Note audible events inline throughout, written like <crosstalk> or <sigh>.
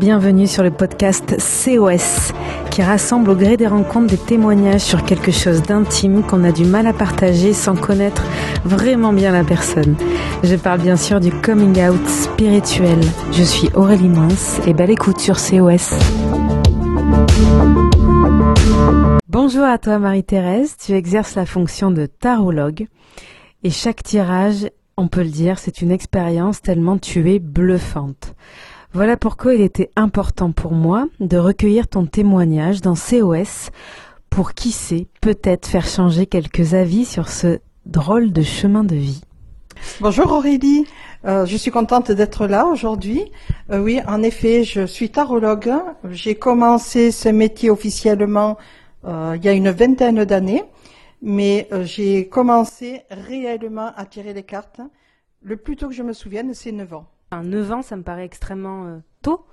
bienvenue sur le podcast COS qui rassemble au gré des rencontres des témoignages sur quelque chose d'intime qu'on a du mal à partager sans connaître vraiment bien la personne. Je parle bien sûr du coming out spirituel. Je suis Aurélie Mons et belle écoute sur COS. Bonjour à toi Marie-Thérèse, tu exerces la fonction de tarologue et chaque tirage, on peut le dire, c'est une expérience tellement tu es bluffante. Voilà pourquoi il était important pour moi de recueillir ton témoignage dans COS pour qui sait peut-être faire changer quelques avis sur ce drôle de chemin de vie. Bonjour Aurélie, euh, je suis contente d'être là aujourd'hui. Euh, oui, en effet, je suis tarologue. J'ai commencé ce métier officiellement euh, il y a une vingtaine d'années, mais j'ai commencé réellement à tirer les cartes. Le plus tôt que je me souvienne, c'est 9 ans. 9 ans, ça me paraît extrêmement euh, tôt.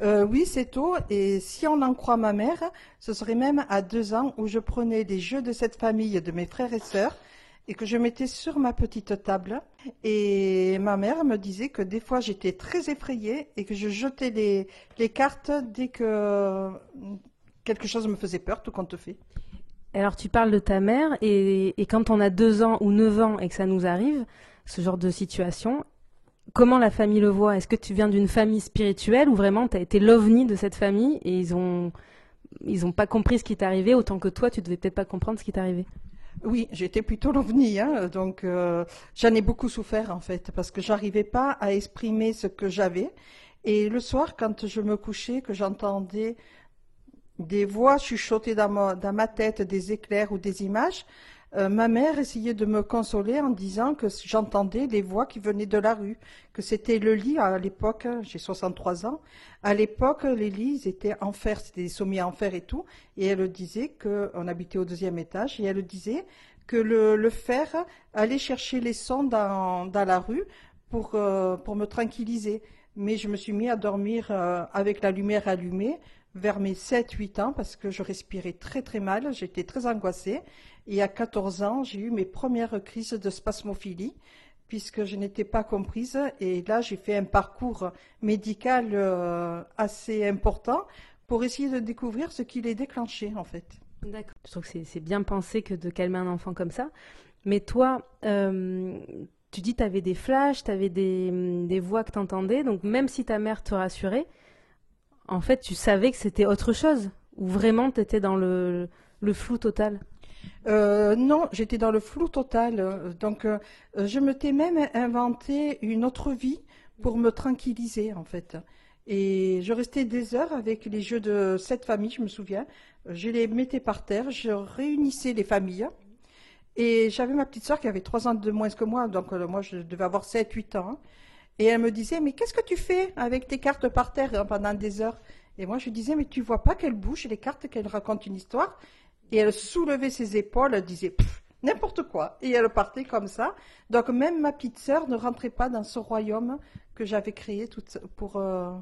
Euh, oui, c'est tôt. Et si on en croit ma mère, ce serait même à 2 ans où je prenais des jeux de cette famille de mes frères et sœurs et que je mettais sur ma petite table. Et ma mère me disait que des fois j'étais très effrayée et que je jetais les, les cartes dès que quelque chose me faisait peur, tout compte fait. Alors tu parles de ta mère et, et quand on a 2 ans ou 9 ans et que ça nous arrive, ce genre de situation, comment la famille le voit? Est-ce que tu viens d'une famille spirituelle ou vraiment tu as été l'ovni de cette famille et ils ont ils ont pas compris ce qui t'est arrivé autant que toi tu devais peut-être pas comprendre ce qui t'est arrivé? Oui, j'étais plutôt l'ovni, hein, donc euh, j'en ai beaucoup souffert en fait, parce que j'arrivais pas à exprimer ce que j'avais. Et le soir, quand je me couchais, que j'entendais des voix chuchoter dans dans ma tête, des éclairs ou des images, euh, ma mère essayait de me consoler en disant que j'entendais les voix qui venaient de la rue, que c'était le lit à l'époque, j'ai 63 ans, à l'époque les lits étaient en fer, c'était des sommiers en fer et tout, et elle disait qu'on habitait au deuxième étage, et elle disait que le, fer allait chercher les sons dans, la rue pour, euh, pour me tranquilliser. Mais je me suis mis à dormir euh, avec la lumière allumée vers mes 7-8 ans parce que je respirais très très mal, j'étais très angoissée. Et à 14 ans, j'ai eu mes premières crises de spasmophilie puisque je n'étais pas comprise. Et là, j'ai fait un parcours médical euh, assez important pour essayer de découvrir ce qui les déclenchait en fait. D'accord. Je trouve que c'est bien pensé que de calmer un enfant comme ça. Mais toi, euh, tu dis que tu avais des flashs, tu avais des, des, voix que tu entendais. Donc même si ta mère te rassurait, en fait, tu savais que c'était autre chose Ou vraiment, tu étais dans le, flou total? Euh, non, j'étais dans le flou total. Donc, euh, je me t'ai même inventé une autre vie pour me tranquilliser, en fait. Et je restais des heures avec les jeux de cette famille, je me souviens. Je les mettais par terre, je réunissais les familles. Et j'avais ma petite soeur qui avait trois ans de moins que moi, donc euh, moi je devais avoir 7-8 ans. Et elle me disait, mais qu'est-ce que tu fais avec tes cartes par terre pendant des heures? Et moi, je disais, mais tu vois pas qu'elle bouge les cartes, qu'elle raconte une histoire? Et elle soulevait ses épaules, elle disait, n'importe quoi. Et elle partait comme ça. Donc même ma petite sœur ne rentrait pas dans ce royaume que j'avais créé pour, euh,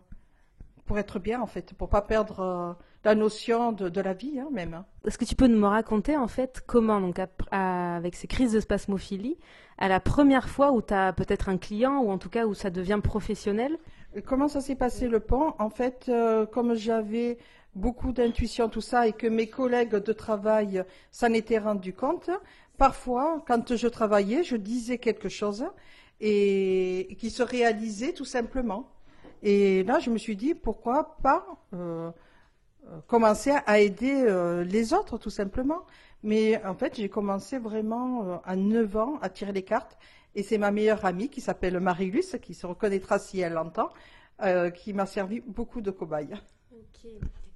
pour être bien, en fait, pour pas perdre euh, la notion de, la vie, hein, même. Est-ce que tu peux me raconter, en fait, comment, donc, avec ces crises de spasmophilie, à la première fois où tu as peut-être un client, ou en tout cas où ça devient professionnel? Comment ça s'est passé le pont? En fait, euh, comme j'avais beaucoup d'intuition, tout ça, et que mes collègues de travail s'en étaient rendus compte, parfois, quand je travaillais, je disais quelque chose et qui se réalisait tout simplement. Et là, je me suis dit, pourquoi pas euh, euh, commencer à aider euh, les autres, tout simplement. Mais en fait, j'ai commencé vraiment à 9 ans à tirer les cartes. Et c'est ma meilleure amie qui s'appelle Marie-Luce, qui se reconnaîtra si elle l'entend, qui m'a servi beaucoup de cobaye.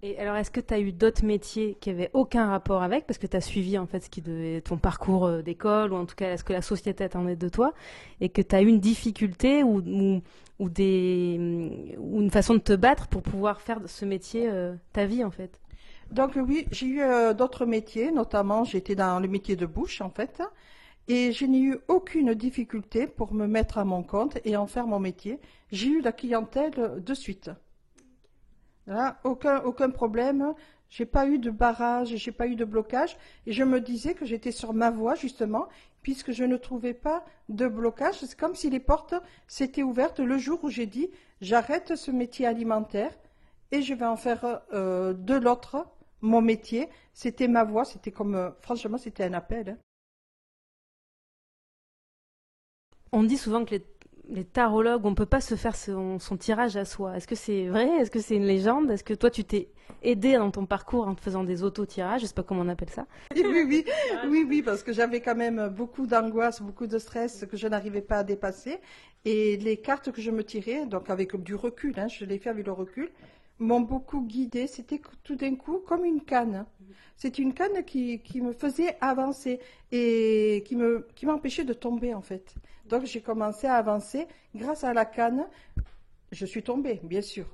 Et alors, est-ce que tu as eu d'autres métiers qui n'avaient aucun rapport avec? Parce que tu as suivi en fait ce qui devait, ton parcours euh, d'école, ou en tout cas, est-ce que la société attendait de toi? Et que tu as eu une difficulté ou, une façon de te battre pour pouvoir faire ce métier euh, ta vie en fait? Donc, oui, j'ai eu euh, d'autres métiers, notamment j'étais dans le métier de bouche en fait. Et je n'ai eu aucune difficulté pour me mettre à mon compte et en faire mon métier. J'ai eu la clientèle de suite aucun, aucun problème. J'ai pas eu de barrage, j'ai pas eu de blocage. Et je me disais que j'étais sur ma voie, justement, puisque je ne trouvais pas de blocage. C'est comme si les portes s'étaient ouvertes le jour où j'ai dit j'arrête ce métier alimentaire et je vais en faire euh, de l'autre mon métier. C'était ma voix, c'était comme, euh, franchement, c'était un appel. hein. On dit souvent que les, les tarologues, on peut pas se faire son, tirage à soi. Est-ce que c'est vrai? Est-ce que c'est une légende? Est-ce que toi, tu t'es aidé dans ton parcours en faisant des auto-tirages? Je sais pas comment on appelle ça. <laughs> Oui, oui, oui, oui, parce que j'avais quand même beaucoup d'angoisse, beaucoup de stress que je n'arrivais pas à dépasser. Et les cartes que je me tirais, donc avec du recul, hein, je l'ai fait avec le recul, m'ont beaucoup guidée. C'était tout d'un coup comme une canne. C'est une canne qui, qui me faisait avancer et qui me, qui m'empêchait de tomber en fait. Donc j'ai commencé à avancer grâce à la canne. Je suis tombée, bien sûr.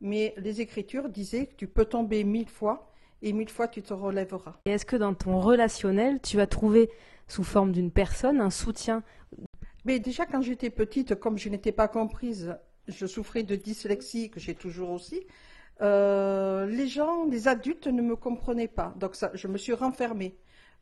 Mais les écritures disaient que tu peux tomber mille fois et mille fois tu te relèveras. Et est-ce que dans ton relationnel, tu as trouvé sous forme d'une personne un soutien? Mais déjà, quand j'étais petite, comme je n'étais pas comprise, je souffrais de dyslexie, que j'ai toujours aussi. euh, les gens, les adultes ne me comprenaient pas. Donc, ça, je me suis renfermée.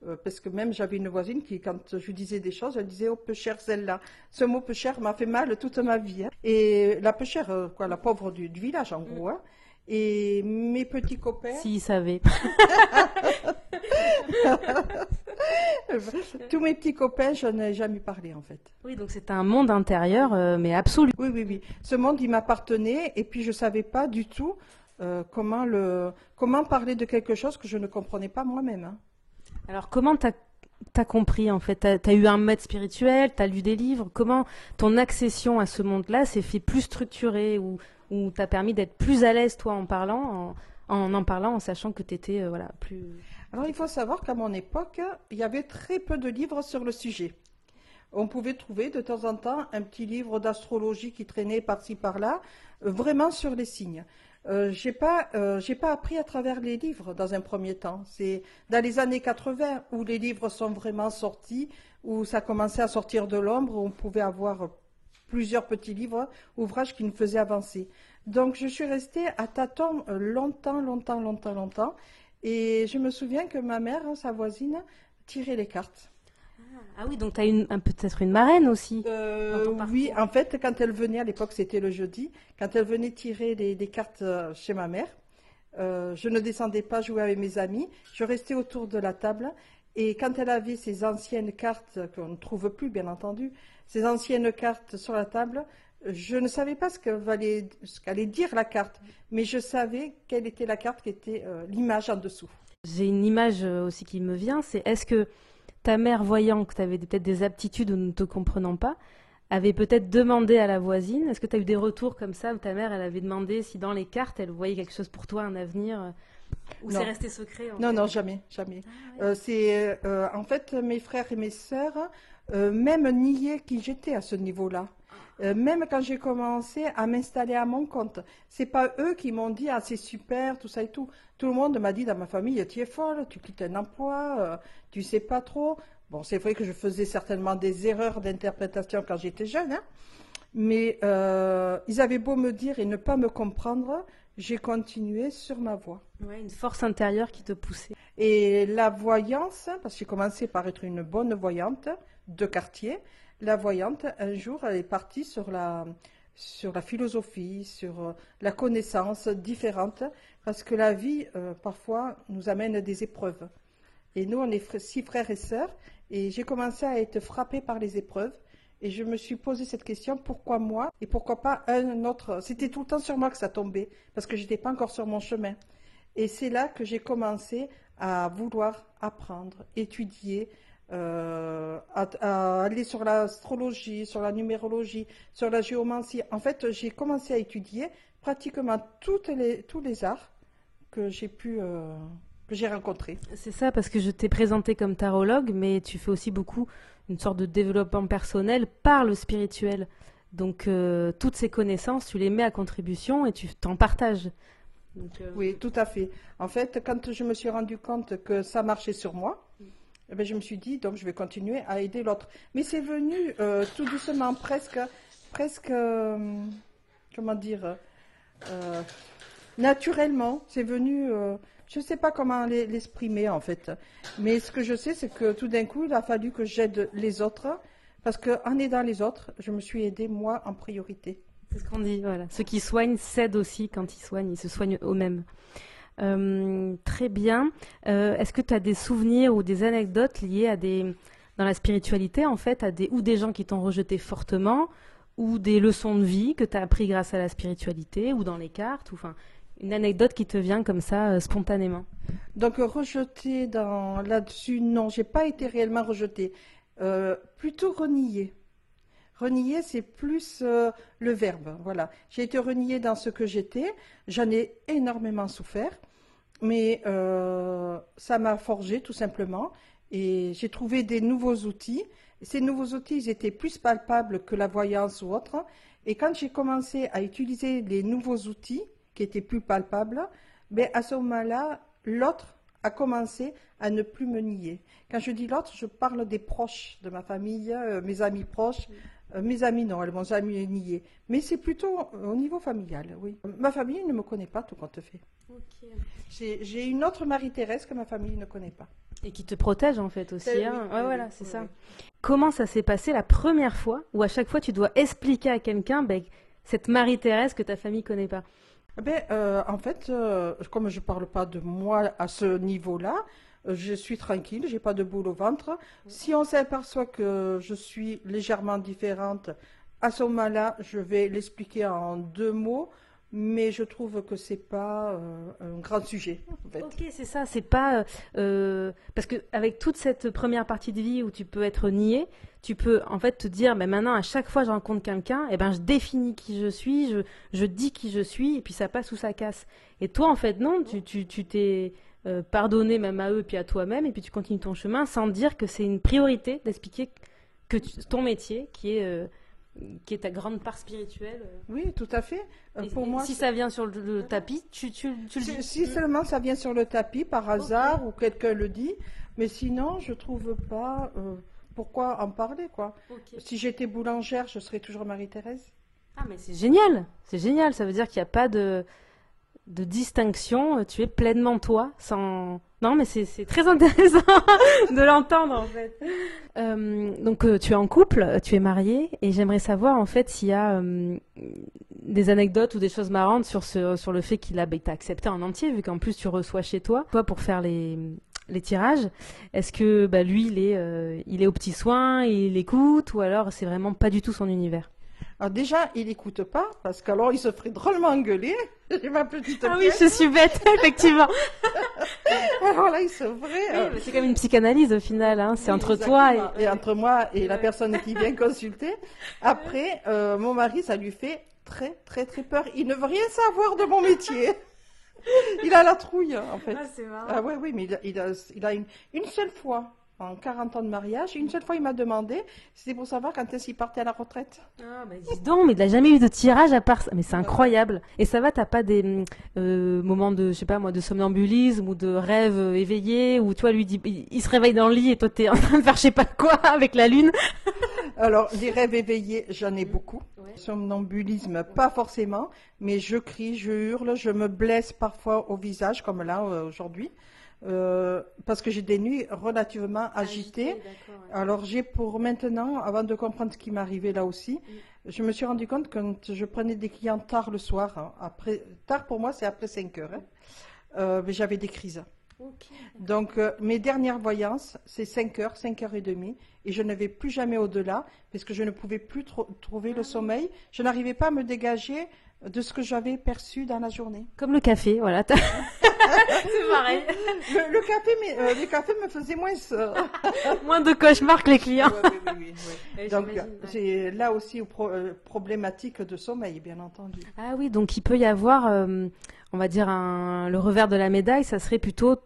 Euh, parce que même j'avais une voisine qui, quand je disais des choses, elle disait Oh, peu cher celle-là. Ce mot peu cher m'a fait mal toute ma vie. hein. Et la peu chère, euh, quoi, la pauvre du, du village, en gros. hein. Et mes petits copains. S'ils savaient. <laughs> Tous mes petits copains, je n'ai jamais parlé, en fait. Oui, donc c'est un monde intérieur, euh, mais absolu. Oui, oui, oui. Ce monde, il m'appartenait et puis je savais pas du tout euh, comment le, comment parler de quelque chose que je ne comprenais pas moi-même. hein. Alors comment t'as as compris en fait T'as as eu un maître spirituel, t'as lu des livres. Comment ton accession à ce monde-là s'est fait plus structurée ou, ou t'a permis d'être plus à l'aise toi en parlant, en en, parlant, en sachant que t'étais euh, plus. Alors, il faut savoir qu'à mon époque, il y avait très peu de livres sur le sujet. On pouvait trouver de temps en temps un petit livre d'astrologie qui traînait par-ci par-là, euh, vraiment sur les signes. Euh, euh, j'ai pas appris à travers les livres dans un premier temps. C'est dans les années 80 où les livres sont vraiment sortis, où ça commençait à sortir de l'ombre, où on pouvait avoir plusieurs petits livres, ouvrages qui nous faisaient avancer. Donc je suis restée à tâtons euh, longtemps, longtemps, longtemps, longtemps. Et je me souviens que ma mère, hein, sa voisine, tirait les cartes. Ah oui, donc une un- peut-être une marraine aussi. Euh, oui, en fait, quand elle venait, à l'époque c'était le jeudi, quand elle venait tirer les, les cartes euh, chez ma mère, euh, je ne descendais pas jouer avec mes amis, je restais autour de la table et quand elle avait ces anciennes cartes qu'on ne trouve plus, bien entendu, ces anciennes cartes sur la table, je ne savais pas ce qu'allait dire la carte, mais je savais quelle était la carte qui était euh, l'image en dessous. J'ai une image aussi qui me vient, c'est est-ce que ta mère, voyant que tu avais peut-être des aptitudes ou ne te comprenant pas, avait peut-être demandé à la voisine, est-ce que tu as eu des retours comme ça où ta mère, elle avait demandé si dans les cartes, elle voyait quelque chose pour toi, un avenir, euh, ou Non. c'est resté secret en Non, fait non, jamais, jamais. Ah ouais. Euh, c'est euh, en fait mes frères et mes sœurs euh, même niaient qui j'étais à ce niveau-là. Euh, même quand j'ai commencé à m'installer à mon compte, c'est pas eux qui m'ont dit ah c'est super tout ça et tout. Tout le monde m'a dit dans ma famille tu es folle, tu quittes un emploi, euh, tu sais pas trop. Bon, c'est vrai que je faisais certainement des erreurs d'interprétation quand j'étais jeune, hein. mais euh, ils avaient beau me dire et ne pas me comprendre, j'ai continué sur ma voie. Ouais, une force intérieure qui te poussait. Et la voyance, parce que j'ai commencé par être une bonne voyante de quartier, la voyante, un jour, elle est partie sur la, sur la philosophie, sur euh, la connaissance différente, parce que la vie, euh, parfois, nous amène des épreuves. Et nous, on est six frères et sœurs, et j'ai commencé à être frappée par les épreuves. Et je me suis posé cette question, pourquoi moi et pourquoi pas un autre? C'était tout le temps sur moi que ça tombait, parce que j'étais pas encore sur mon chemin. Et c'est là que j'ai commencé à vouloir apprendre, étudier, euh, à, à aller sur l'astrologie, sur la numérologie, sur la géomancie. En fait, j'ai commencé à étudier pratiquement toutes les, tous les arts que j'ai pu, euh, que j'ai rencontrés. C'est ça, parce que je t'ai présenté comme tarologue, mais tu fais aussi beaucoup une sorte de développement personnel par le spirituel. Donc, euh, toutes ces connaissances, tu les mets à contribution et tu t'en partages. Donc, Oui, tout à fait. En fait, quand je me suis rendu compte que ça marchait sur moi, eh ben, je me suis dit, donc je vais continuer à aider l'autre. Mais c'est venu euh, tout doucement, presque, presque, euh, comment dire, euh, naturellement. C'est venu, je ne sais pas comment l'e- l'exprimer en fait. Mais ce que je sais, c'est que tout d'un coup, il a fallu que j'aide les autres, parce qu'en aidant les autres, je me suis aidée moi en priorité. C'est ce qu'on dit, voilà. Ceux qui soignent cèdent aussi quand ils soignent, ils se soignent eux-mêmes. Euh, très bien. Euh, est-ce que tu as des souvenirs ou des anecdotes liées à des, dans la spiritualité, en fait, à des, ou des gens qui t'ont rejeté fortement, ou des leçons de vie que tu as appris grâce à la spiritualité, ou dans les cartes, ou enfin, une anecdote qui te vient comme ça, euh, spontanément? Donc, rejeté dans, là-dessus, non, j'ai pas été réellement rejetée. plutôt reniée. Renier, c'est plus le verbe. Voilà. J'ai été reniée dans ce que j'étais. J'en ai énormément souffert. Mais euh, ça m'a forgé tout simplement et j'ai trouvé des nouveaux outils. Ces nouveaux outils, ils étaient plus palpables que la voyance ou autre. Et quand j'ai commencé à utiliser les nouveaux outils qui étaient plus palpables, ben à ce moment-là, l'autre a commencé à ne plus me nier. Quand je dis l'autre, je parle des proches de ma famille, euh, mes amis proches. Euh, mes amis, non, elles m'ont jamais nié. Mais c'est plutôt au niveau familial, oui. Ma famille ne me connaît pas, tout compte fait. J'ai une autre Marie-Thérèse que ma famille ne connaît pas. Et qui te protège en fait aussi. Ben hein. voilà, c'est ça. Comment ça s'est passé la première fois où à chaque fois tu dois expliquer à quelqu'un ben, cette Marie-Thérèse que ta famille connaît pas? Eh ben, euh, En fait, euh, comme je ne parle pas de moi à ce niveau-là, euh, je suis tranquille, j'ai pas de boule au ventre. Si on s'aperçoit que je suis légèrement différente, à ce moment-là, je vais l'expliquer en deux mots mais je trouve que c'est pas euh, un grand sujet. Ok, c'est ça, c'est pas euh, parce que avec toute cette première partie de vie où tu peux être nié, tu peux en fait te dire, mais maintenant à chaque fois que je rencontre quelqu'un, eh ben je définis qui je suis, je, dis qui je suis, et puis ça passe ou ça casse. Et toi en fait non, tu tu t'es euh, pardonné même à eux et puis à toi-même, et puis tu continues ton chemin sans dire que c'est une priorité d'expliquer que ton métier qui est qui est ta grande part spirituelle. Euh. Oui, tout à fait. Euh, pour moi, si ça vient sur le, tapis, tu, tu, tu si, si, seulement ça vient sur le tapis par hasard ou quelqu'un le dit, mais sinon, je trouve pas euh, pourquoi en parler quoi. Si j'étais boulangère, je serais toujours Marie-Thérèse. Ah mais c'est génial, c'est génial. Ça veut dire qu'il n'y a pas de de distinction. Tu es pleinement toi, sans non, mais c'est très <laughs> intéressant de l'entendre en fait. Euh, donc euh, tu es en couple, tu es marié, et j'aimerais savoir en fait s'il y a euh, des anecdotes ou des choses marrantes sur sur le fait qu'il a bah, accepté en entier, vu qu'en plus tu reçois chez toi, toi pour faire les, les tirages. Est-ce que bah, lui il est il est au petit soin, il écoute, ou alors c'est vraiment pas du tout son univers? Alors déjà, il n'écoute pas, parce qu'alors il se ferait drôlement engueuler. <laughs> J'ai ma petite Ah oui, je suis bête, <laughs> effectivement. <laughs> alors là, il se ferait... Euh, c'est comme une psychanalyse au final, hein. c'est entre toi et... et... entre moi et la personne qui vient consulter. Après, euh, mon mari, ça lui fait très, très, très peur. Il ne veut rien savoir de mon métier. il a la trouille, en fait. Ah, c'est marrant. Ah oui, oui, mais il a, il a, une, une seule fois en 40 ans de mariage. Une seule fois, il m'a demandé, c'était pour savoir quand est-ce qu'il partait à la retraite. Ah, bah dis donc, mais il n'a jamais eu de tirage à part ça. Mais c'est incroyable. Et ça va, t'as pas des euh, moments de, je sais pas moi, de somnambulisme ou de rêve éveillé où toi, lui dit, il, se réveille dans le lit et toi, t'es en train de faire je sais pas quoi avec la lune? <laughs> Alors, des rêves éveillés, j'en ai beaucoup. Somnambulisme, pas forcément, mais je crie, je hurle, je me blesse parfois au visage, comme là euh, aujourd'hui. Euh, parce que j'ai des nuits relativement agitées. Alors j'ai pour maintenant, avant de comprendre ce qui m'arrivait là aussi, mm. je me suis rendu compte que quand je prenais des clients tard le soir, hein, après, tard pour moi c'est après 5 heures, hein, euh, mais j'avais des crises. Donc euh, mes dernières voyances, c'est 5 heures, 5 heures et demie, et je ne vais plus jamais au-delà, parce que je ne pouvais plus trouver le ah sommeil. Je n'arrivais pas à me dégager de ce que j'avais perçu dans la journée. Comme le café, voilà. <laughs> c'est pareil. Le, café, mais, euh, le café me faisait moins... <laughs> moins de cauchemars que les clients. oui, oui, donc, c'est là aussi une euh, problématique de sommeil, bien entendu. Ah oui, donc il peut y avoir, euh, on va dire, un, le revers de la médaille, ça serait plutôt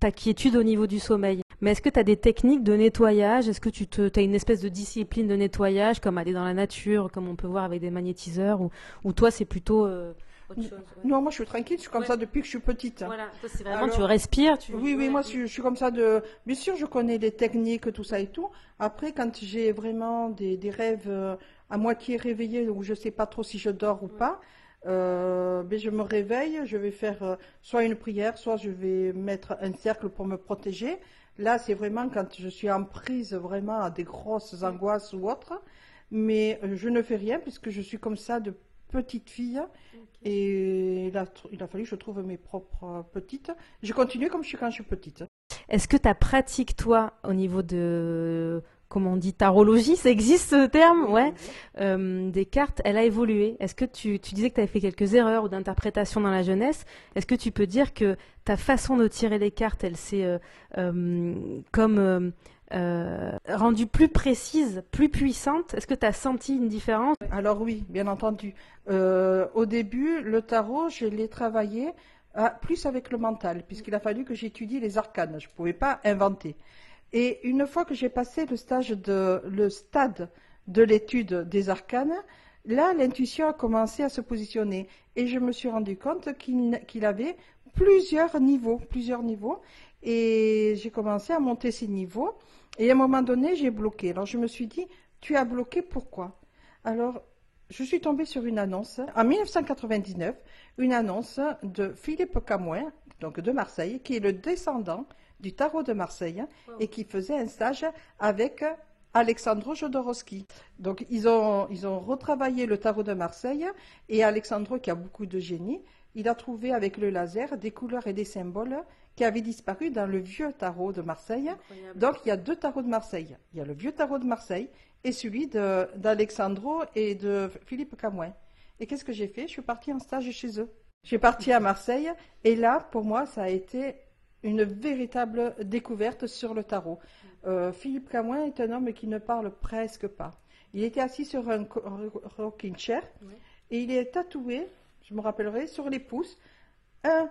ta quiétude au niveau du sommeil. Mais est-ce que tu as des techniques de nettoyage? Est-ce que tu te, as une espèce de discipline de nettoyage, comme aller dans la nature, comme on peut voir avec des magnétiseurs, ou, ou toi c'est plutôt euh, autre chose Non, moi je suis tranquille, je suis comme ça depuis que je suis petite. Voilà, c'est vraiment tu respires. Tu... Oui, oui, moi je, suis comme ça de. Bien sûr, je connais les techniques, tout ça et tout. Après, quand j'ai vraiment des, des rêves euh, à moitié réveillés où je sais pas trop si je dors ou pas. Euh, ben je me réveille, je vais faire euh, soit une prière, soit je vais mettre un cercle pour me protéger. Là, c'est vraiment quand je suis en prise vraiment à des grosses angoisses ou autres. Mais euh, je ne fais rien puisque je suis comme ça de petite fille. Et il a, il a fallu que je trouve mes propres petites. Je continue comme je suis quand je suis petite. Est-ce que ta pratique, toi, au niveau de comment on dit, tarologie, ça existe ce terme, ouais, euh, des cartes, elle a évolué. Est-ce que tu, tu disais que tu avais fait quelques erreurs ou d'interprétation dans la jeunesse Est-ce que tu peux dire que ta façon de tirer les cartes, elle s'est euh, euh, comme rendue plus précise, plus puissante? Est-ce que tu as senti une différence? Alors oui, bien entendu. au début, le tarot, je l'ai travaillé plus avec le mental, puisqu'il a fallu que j'étudie les arcanes. Je ne pouvais pas inventer. Et une fois que j'ai passé le, stade de l'étude des arcanes, là, l'intuition a commencé à se positionner. Et je me suis rendu compte qu'il avait plusieurs niveaux, plusieurs niveaux. Et j'ai commencé à monter ces niveaux. Et à un moment donné, j'ai bloqué. Alors je me suis dit, tu as bloqué pourquoi? Alors, je suis tombée sur une annonce en 1999, une annonce de Philippe Camouin, donc de Marseille, qui est le descendant du tarot de Marseille et qui faisait un stage avec Alexandro Jodorowsky. Donc ils ont, ils ont retravaillé le tarot de Marseille et Alexandro, qui a beaucoup de génie, il a trouvé avec le laser des couleurs et des symboles qui avaient disparu dans le vieux tarot de Marseille. Donc il y a deux tarots de Marseille. Il y a le vieux tarot de Marseille et celui d'Alexandro et de Philippe Camouin. Et qu'est-ce que j'ai fait? Je suis partie en stage chez eux. Je suis partie à Marseille et là, pour moi, ça a été une véritable découverte sur le tarot. Euh, Philippe Camouin est un homme qui ne parle presque pas. Il était assis sur un rocking chair et il est tatoué, je me rappellerai, sur les pouces. Un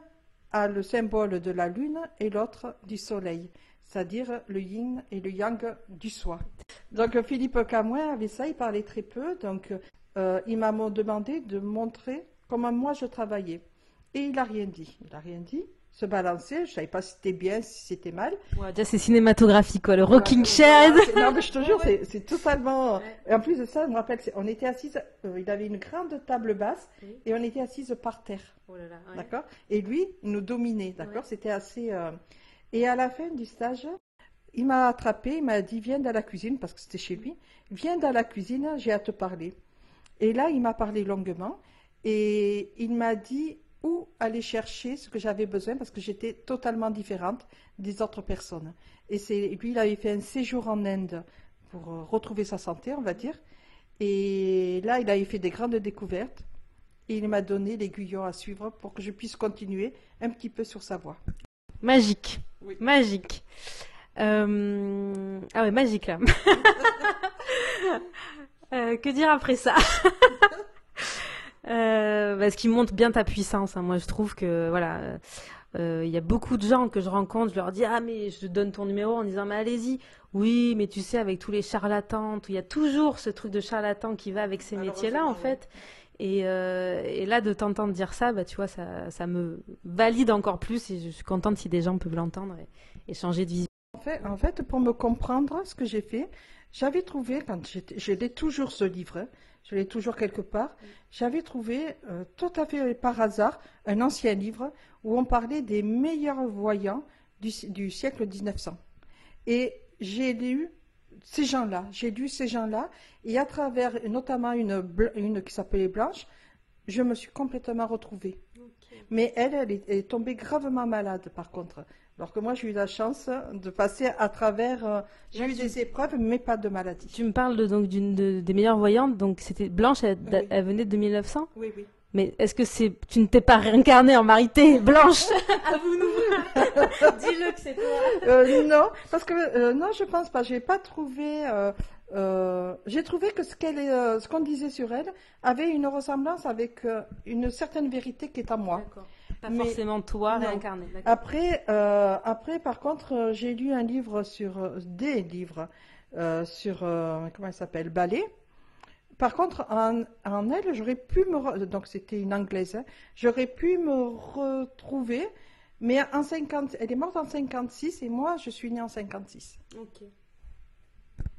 a le symbole de la lune et l'autre du soleil, c'est-à-dire le yin et le yang du soi. Donc Philippe Camouin avait ça, il parlait très peu, donc euh, il m'a demandé de montrer comment moi je travaillais. Et il n'a rien dit. Il n'a rien dit se balancer. Je savais pas si c'était bien, si c'était mal. Ouais, déjà c'est cinématographique quoi, le rocking chair. non mais je te jure, c'est totalement. Et en plus de ça, je me rappelle, on était assises. Euh, il avait une grande table basse et on était assises par terre. Oh là là, D'accord? Et lui, il nous dominait. D'accord? C'était assez. Euh, et à la fin du stage, il m'a attrapé, il m'a dit viens dans la cuisine parce que c'était chez lui. Viens dans la cuisine, j'ai à te parler. Et là, il m'a parlé longuement et il m'a dit où aller chercher ce que j'avais besoin parce que j'étais totalement différente des autres personnes. Et c'est lui, il avait fait un séjour en Inde pour euh, retrouver sa santé, on va dire. Et là, il avait fait des grandes découvertes et il m'a donné l'aiguillon à suivre pour que je puisse continuer un petit peu sur sa voie. Magique, magique. Euh, ah ouais, magique là. <laughs> Euh, que dire après ça? <laughs> euh, bah, ce qui montre bien ta puissance. Hein. Moi, je trouve que voilà, euh, il y a beaucoup de gens que je rencontre, je leur dis ah mais je donne ton numéro en disant mais allez-y. Oui, mais tu sais avec tous les charlatans, il y a toujours ce truc de charlatan qui va avec ces métiers-là en fait. Et, euh, et, là, de t'entendre dire ça, bah, tu vois, ça, ça, me valide encore plus et je suis contente si des gens peuvent l'entendre et, changer de vision. En fait, en fait, pour me comprendre ce que j'ai fait, j'avais trouvé, quand j'ai toujours ce livre, hein, je l'ai toujours quelque part, j'avais trouvé euh, tout à fait par hasard un ancien livre où on parlait des meilleurs voyants du, siècle 1900. Et j'ai lu ces gens-là, j'ai lu ces gens-là, et à travers notamment une, une qui s'appelait Blanche, je me suis complètement retrouvée. Mais elle, elle est, tombée gravement malade par contre. Alors que moi, j'ai eu la chance de passer à travers. Euh, j'ai eu des épreuves, mais pas de maladie. Tu me parles de, donc d'une des meilleures voyantes. Donc c'était Blanche. Elle, venait de 1900. Oui, oui. Mais est-ce que c'est tu ne t'es pas réincarnée en Marité <laughs> Blanche <laughs> Avoue-nous. <laughs> Dis-le que c'est toi. Euh, non, parce que euh, non, je pense pas. J'ai pas trouvé. j'ai trouvé que ce qu'elle, ce qu'on disait sur elle, avait une ressemblance avec une certaine vérité qui est à moi. Pas forcément toi réincarné. Après, euh, après, par contre, euh, j'ai lu un livre sur euh, des livres sur comment elle s'appelle Ballet. Par contre, en, elle, j'aurais pu me donc c'était une anglaise, hein, j'aurais pu me retrouver, mais en 50, elle est morte en 56 et moi je suis née en 56. Ok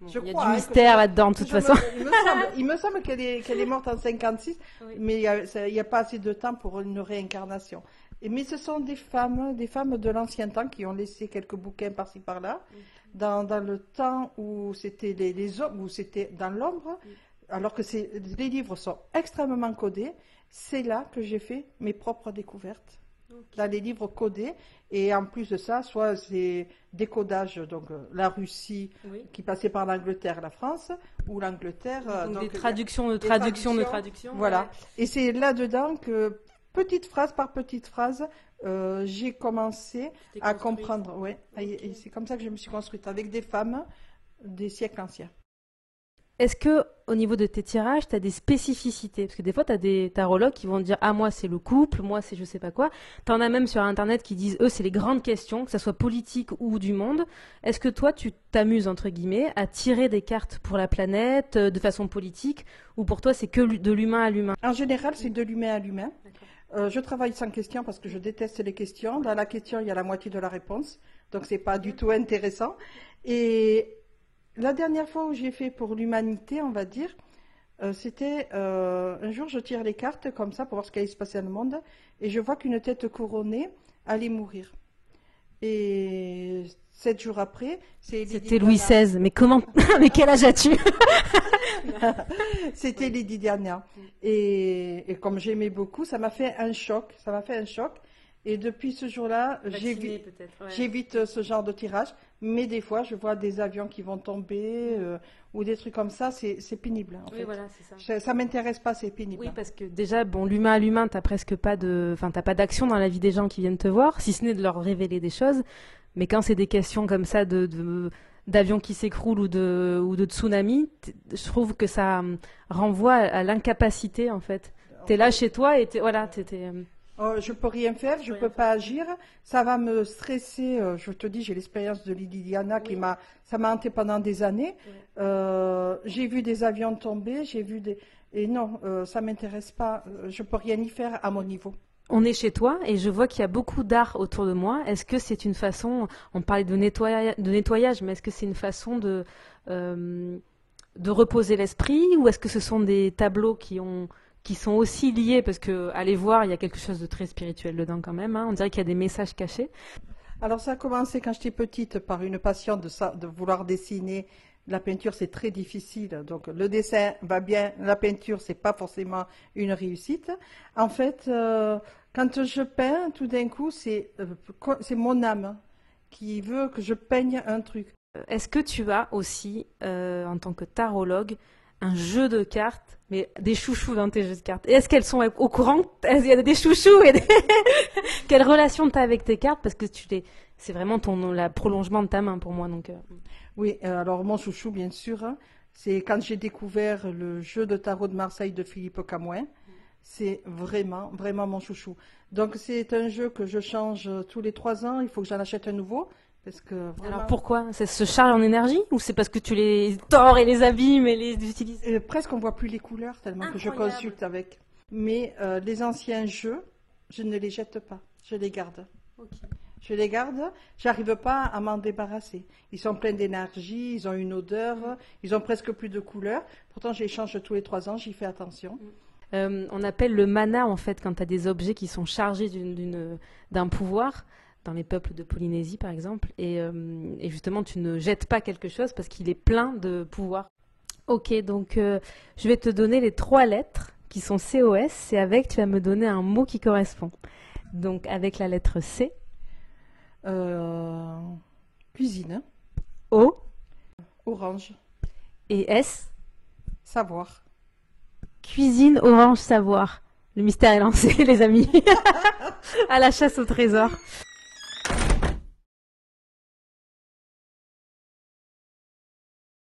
il y a du hein, mystère là-dedans, de toute façon. <laughs> il me semble, qu'elle est, qu'elle est morte en 56, mais il n'y a, pas assez de temps pour une réincarnation. Et, mais ce sont des femmes, des femmes de l'ancien temps qui ont laissé quelques bouquins par-ci par-là, dans, dans, le temps où c'était les, les, hommes, où c'était dans l'ombre. alors que les livres sont extrêmement codés, c'est là que j'ai fait mes propres découvertes. Dans les livres codés, et en plus de ça, soit c'est décodage, donc euh, la Russie qui passait par l'Angleterre, la France, ou l'Angleterre. Euh, donc, des traductions de traductions de traductions. Voilà. Et c'est là-dedans que, petite phrase par petite phrase, euh, j'ai commencé à comprendre. Ouais, et c'est comme ça que je me suis construite avec des femmes des siècles anciens. Est-ce que au niveau de tes tirages, tu as des spécificités? Parce que des fois, tu as des tarologues qui vont dire Ah, moi, c'est le couple, moi, c'est je sais pas quoi. Tu en as même sur Internet qui disent Eux, c'est les grandes questions, que ce soit politique ou du monde. Est-ce que toi, tu t'amuses, entre guillemets, à tirer des cartes pour la planète euh, de façon politique? Ou pour toi, c'est que de l'humain à l'humain? En général, c'est de l'humain à l'humain. Euh, je travaille sans question parce que je déteste les questions. Dans la question, il y a la moitié de la réponse. Donc, c'est pas du tout intéressant. Et la dernière fois où j'ai fait pour l'humanité, on va dire, euh, c'était euh, un jour, je tire les cartes comme ça pour voir ce qui allait se passer dans le monde, et je vois qu'une tête couronnée allait mourir. Et sept jours après, c'est C'était Louis XVI. Mais comment <laughs> Mais quel âge as-tu? <laughs> C'était Lady Diana. Et, et comme j'aimais beaucoup, ça m'a fait un choc. Ça m'a fait un choc. Et depuis ce jour-là, j'évite ce genre de tirage. Mais des fois, je vois des avions qui vont tomber euh, ou des trucs comme ça. C'est pénible. En oui, voilà, ça. ça m'intéresse pas, c'est pénible. Oui, parce que déjà, bon, l'humain à l'humain, t'as presque pas de, enfin, t'as pas d'action dans la vie des gens qui viennent te voir, si ce n'est de leur révéler des choses. Mais quand c'est des questions comme ça de, d'avions qui s'écroulent ou de, ou de tsunami, je trouve que ça hum, renvoie à, l'incapacité en fait. T'es là chez toi et voilà, t'étais. Oh, je peux rien faire, je ne peux pas agir. Ça va me stresser. Euh, je te dis, j'ai l'expérience de Lily Diana qui m'a, ça m'a hanté pendant des années. Euh, j'ai vu des avions tomber, j'ai vu des, et non, euh, ça m'intéresse pas. Je peux rien y faire à mon niveau. On est chez toi et je vois qu'il y a beaucoup d'art autour de moi. Est-ce que c'est une façon, on parlait de, nettoyage, de nettoyage mais est-ce que c'est une façon de, de reposer l'esprit ou est-ce que ce sont des tableaux qui ont qui sont aussi liés, parce que aller voir, il y a quelque chose de très spirituel dedans quand même. Hein. On dirait qu'il y a des messages cachés. Alors ça a commencé quand j'étais petite par une passion de, de vouloir dessiner. La peinture, c'est très difficile. Donc le dessin va bien, la peinture, c'est pas forcément une réussite. En fait, euh, quand je peins, tout d'un coup, c'est euh, c'est mon âme qui veut que je peigne un truc. Est-ce que tu as aussi, euh, en tant que tarologue, un jeu de cartes, mais des chouchous dans tes jeux de cartes. Est-ce qu'elles sont au courant? Il y a des chouchous et <laughs> Quelle relation tu as avec tes cartes? Parce que tu les... c'est vraiment ton la prolongement de ta main pour moi. Donc, euh. Oui, euh, alors mon chouchou, bien sûr, hein, c'est quand j'ai découvert le jeu de tarot de Marseille de Philippe Camouin. C'est vraiment, vraiment mon chouchou. Donc c'est un jeu que je change tous les trois ans. Il faut que j'en achète un nouveau. Alors pourquoi C'est ce charge en énergie ou c'est parce que tu les tords et les abîmes et les utilises euh, Presque on voit plus les couleurs tellement que je consulte avec. Mais euh, les anciens jeux, je ne les jette pas, je les garde. Je les garde, j'arrive pas à m'en débarrasser. Ils sont pleins d'énergie, ils ont une odeur, ils ont presque plus de couleurs. Pourtant, je les change tous les trois ans, j'y fais attention. Euh, on appelle le mana en fait quand tu as des objets qui sont chargés d'un pouvoir dans les peuples de Polynésie, par exemple. Euh, et, justement, tu ne jettes pas quelque chose parce qu'il est plein de pouvoir. Ok, donc euh, je vais te donner les trois lettres qui sont COS et avec, tu vas me donner un mot qui correspond. Donc, avec la lettre C. Euh, cuisine. O. Orange. Et S. Savoir. Cuisine, orange, savoir. Le mystère est lancé, <laughs> les amis. <laughs> à la chasse au trésor.